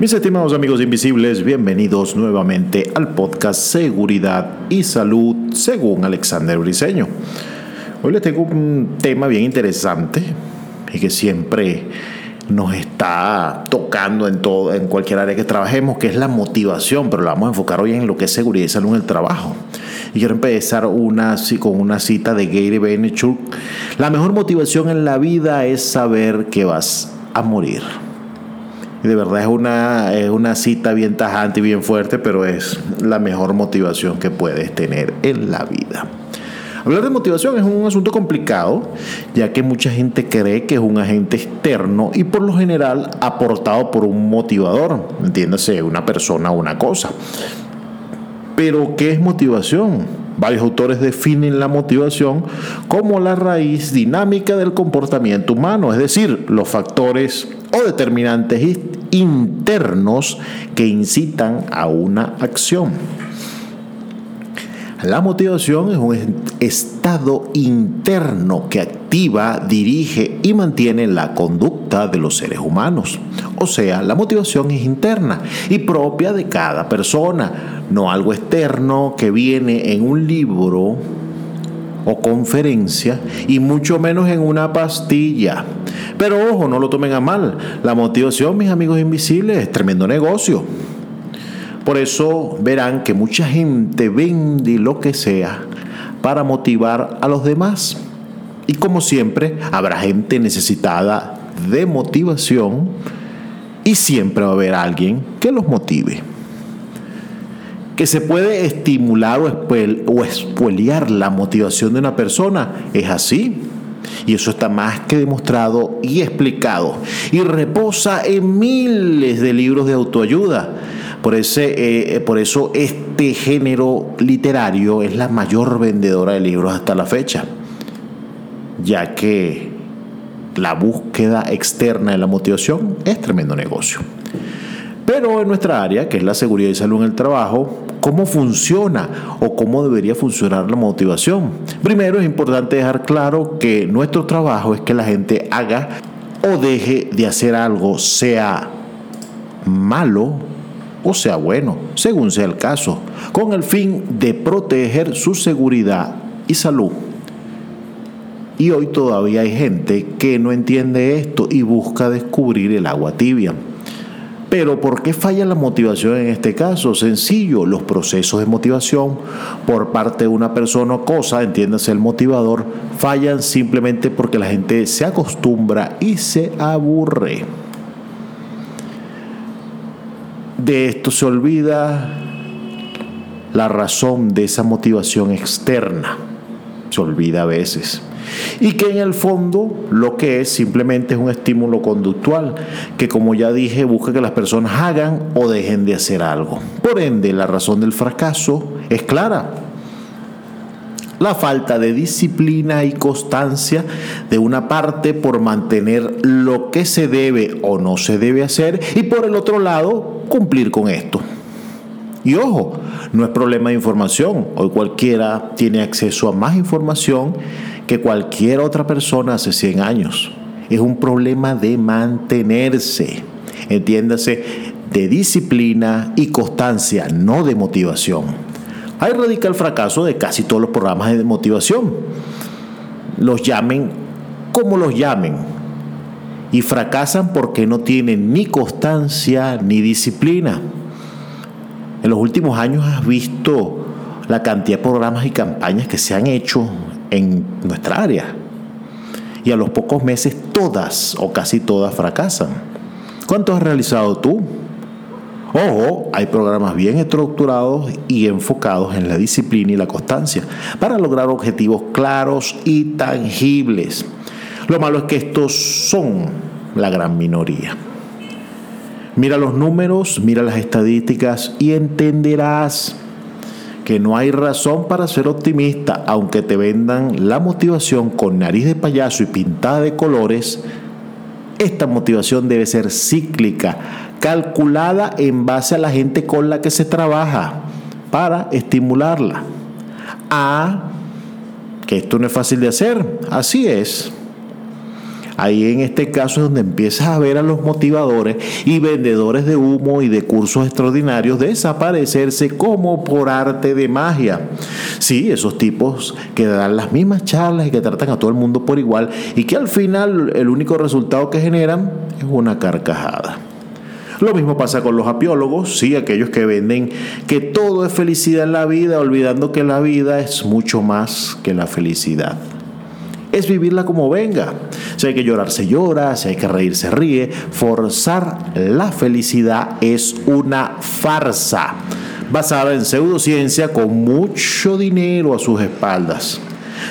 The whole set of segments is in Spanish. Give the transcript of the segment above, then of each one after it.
Mis estimados amigos invisibles, bienvenidos nuevamente al podcast Seguridad y Salud según Alexander Briseño. Hoy les tengo un tema bien interesante y que siempre nos está tocando en todo, en cualquier área que trabajemos, que es la motivación, pero la vamos a enfocar hoy en lo que es seguridad y salud en el trabajo. Y quiero empezar una, con una cita de Gary Vaynerchuk. La mejor motivación en la vida es saber que vas a morir. De verdad es una, es una cita bien tajante y bien fuerte, pero es la mejor motivación que puedes tener en la vida. Hablar de motivación es un asunto complicado, ya que mucha gente cree que es un agente externo y por lo general aportado por un motivador, entiéndase, una persona o una cosa. Pero, ¿qué es motivación? Varios autores definen la motivación como la raíz dinámica del comportamiento humano, es decir, los factores o determinantes internos que incitan a una acción. La motivación es un estado interno que activa, dirige y mantiene la conducta de los seres humanos. O sea, la motivación es interna y propia de cada persona, no algo externo que viene en un libro o conferencia y mucho menos en una pastilla. Pero ojo, no lo tomen a mal. La motivación, mis amigos invisibles, es tremendo negocio. Por eso verán que mucha gente vende lo que sea para motivar a los demás. Y como siempre, habrá gente necesitada de motivación y siempre va a haber alguien que los motive que se puede estimular o, espoliar la motivación de una persona. Es así. Y eso está más que demostrado y explicado. Y reposa en miles de libros de autoayuda. Por, ese, eh, por eso este género literario es la mayor vendedora de libros hasta la fecha. Ya que la búsqueda externa de la motivación es tremendo negocio. Pero en nuestra área, que es la seguridad y salud en el trabajo, ¿cómo funciona o cómo debería funcionar la motivación? Primero es importante dejar claro que nuestro trabajo es que la gente haga o deje de hacer algo, sea malo o sea bueno, según sea el caso, con el fin de proteger su seguridad y salud. Y hoy todavía hay gente que no entiende esto y busca descubrir el agua tibia. Pero ¿por qué falla la motivación en este caso? Sencillo, los procesos de motivación por parte de una persona o cosa, entiéndase el motivador, fallan simplemente porque la gente se acostumbra y se aburre. De esto se olvida la razón de esa motivación externa. Se olvida a veces y que en el fondo lo que es simplemente es un estímulo conductual que como ya dije busca que las personas hagan o dejen de hacer algo. Por ende, la razón del fracaso es clara. La falta de disciplina y constancia de una parte por mantener lo que se debe o no se debe hacer y por el otro lado cumplir con esto. Y ojo, no es problema de información. Hoy cualquiera tiene acceso a más información que cualquier otra persona hace 100 años. Es un problema de mantenerse, entiéndase, de disciplina y constancia, no de motivación. Ahí radica el fracaso de casi todos los programas de motivación. Los llamen como los llamen. Y fracasan porque no tienen ni constancia ni disciplina. En los últimos años has visto la cantidad de programas y campañas que se han hecho en nuestra área. Y a los pocos meses todas o casi todas fracasan. ¿Cuántos has realizado tú? Ojo, hay programas bien estructurados y enfocados en la disciplina y la constancia para lograr objetivos claros y tangibles. Lo malo es que estos son la gran minoría. Mira los números, mira las estadísticas y entenderás que no hay razón para ser optimista, aunque te vendan la motivación con nariz de payaso y pintada de colores. Esta motivación debe ser cíclica, calculada en base a la gente con la que se trabaja para estimularla. A que esto no es fácil de hacer, así es. Ahí en este caso es donde empiezas a ver a los motivadores y vendedores de humo y de cursos extraordinarios desaparecerse como por arte de magia. Sí, esos tipos que dan las mismas charlas y que tratan a todo el mundo por igual y que al final el único resultado que generan es una carcajada. Lo mismo pasa con los apiólogos, sí, aquellos que venden que todo es felicidad en la vida, olvidando que la vida es mucho más que la felicidad es vivirla como venga. Si hay que llorar, se llora, si hay que reír, se ríe. Forzar la felicidad es una farsa basada en pseudociencia con mucho dinero a sus espaldas.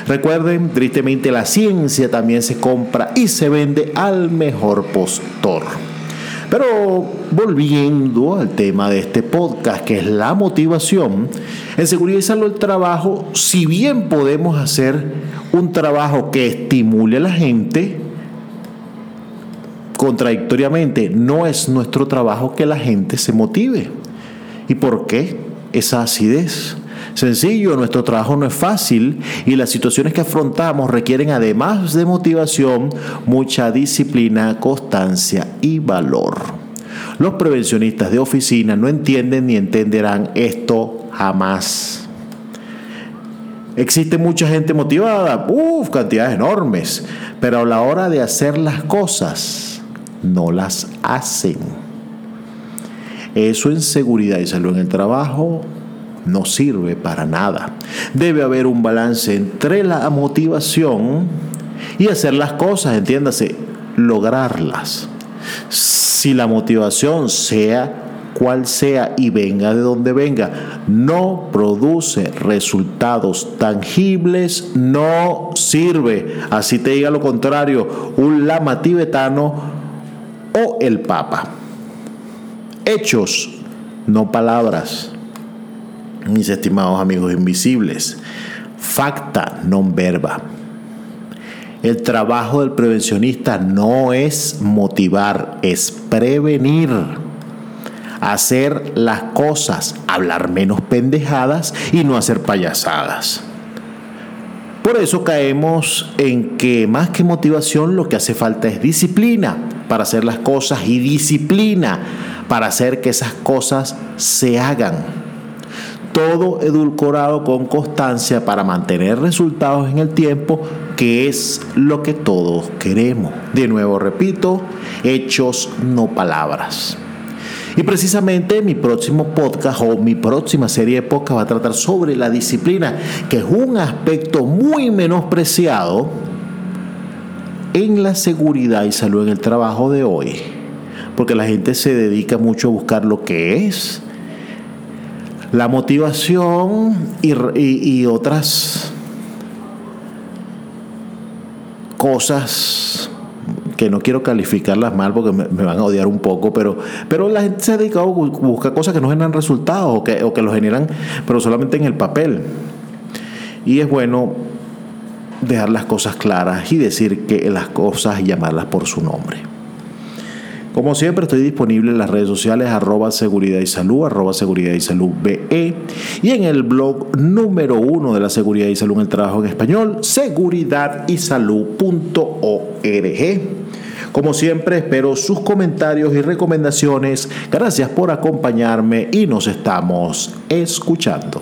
Recuerden, tristemente la ciencia también se compra y se vende al mejor postor. Pero volviendo al tema de este podcast, que es la motivación, en seguridad y salud del trabajo, si bien podemos hacer un trabajo que estimule a la gente, contradictoriamente, no es nuestro trabajo que la gente se motive. ¿Y por qué esa acidez? Sencillo, nuestro trabajo no es fácil y las situaciones que afrontamos requieren además de motivación, mucha disciplina, constancia y valor. Los prevencionistas de oficina no entienden ni entenderán esto jamás. Existe mucha gente motivada, uff, cantidades enormes, pero a la hora de hacer las cosas, no las hacen. Eso en seguridad y salud en el trabajo no sirve para nada. Debe haber un balance entre la motivación y hacer las cosas, entiéndase, lograrlas. Si la motivación sea cual sea y venga de donde venga, no produce resultados tangibles, no sirve. Así te diga lo contrario, un lama tibetano o el papa. Hechos, no palabras mis estimados amigos invisibles. Facta non verba. El trabajo del prevencionista no es motivar, es prevenir. Hacer las cosas, hablar menos pendejadas y no hacer payasadas. Por eso caemos en que más que motivación lo que hace falta es disciplina para hacer las cosas y disciplina para hacer que esas cosas se hagan todo edulcorado con constancia para mantener resultados en el tiempo, que es lo que todos queremos. De nuevo repito, hechos, no palabras. Y precisamente mi próximo podcast o mi próxima serie de podcast va a tratar sobre la disciplina, que es un aspecto muy menospreciado en la seguridad y salud en el trabajo de hoy. Porque la gente se dedica mucho a buscar lo que es la motivación y, otras cosas que no quiero calificarlas mal porque me, van a odiar un poco, pero, pero la gente se ha dedicado a buscar cosas que no generan resultados o que, o que lo generan, pero solamente en el papel. Y es bueno dejar las cosas claras y decir que las cosas y llamarlas por su nombre. Como siempre estoy disponible en las redes sociales arroba seguridad y salud, arroba seguridad y salud BE y en el blog número uno de la seguridad y salud en el trabajo en español, seguridadysalud.org. Como siempre espero sus comentarios y recomendaciones. Gracias por acompañarme y nos estamos escuchando.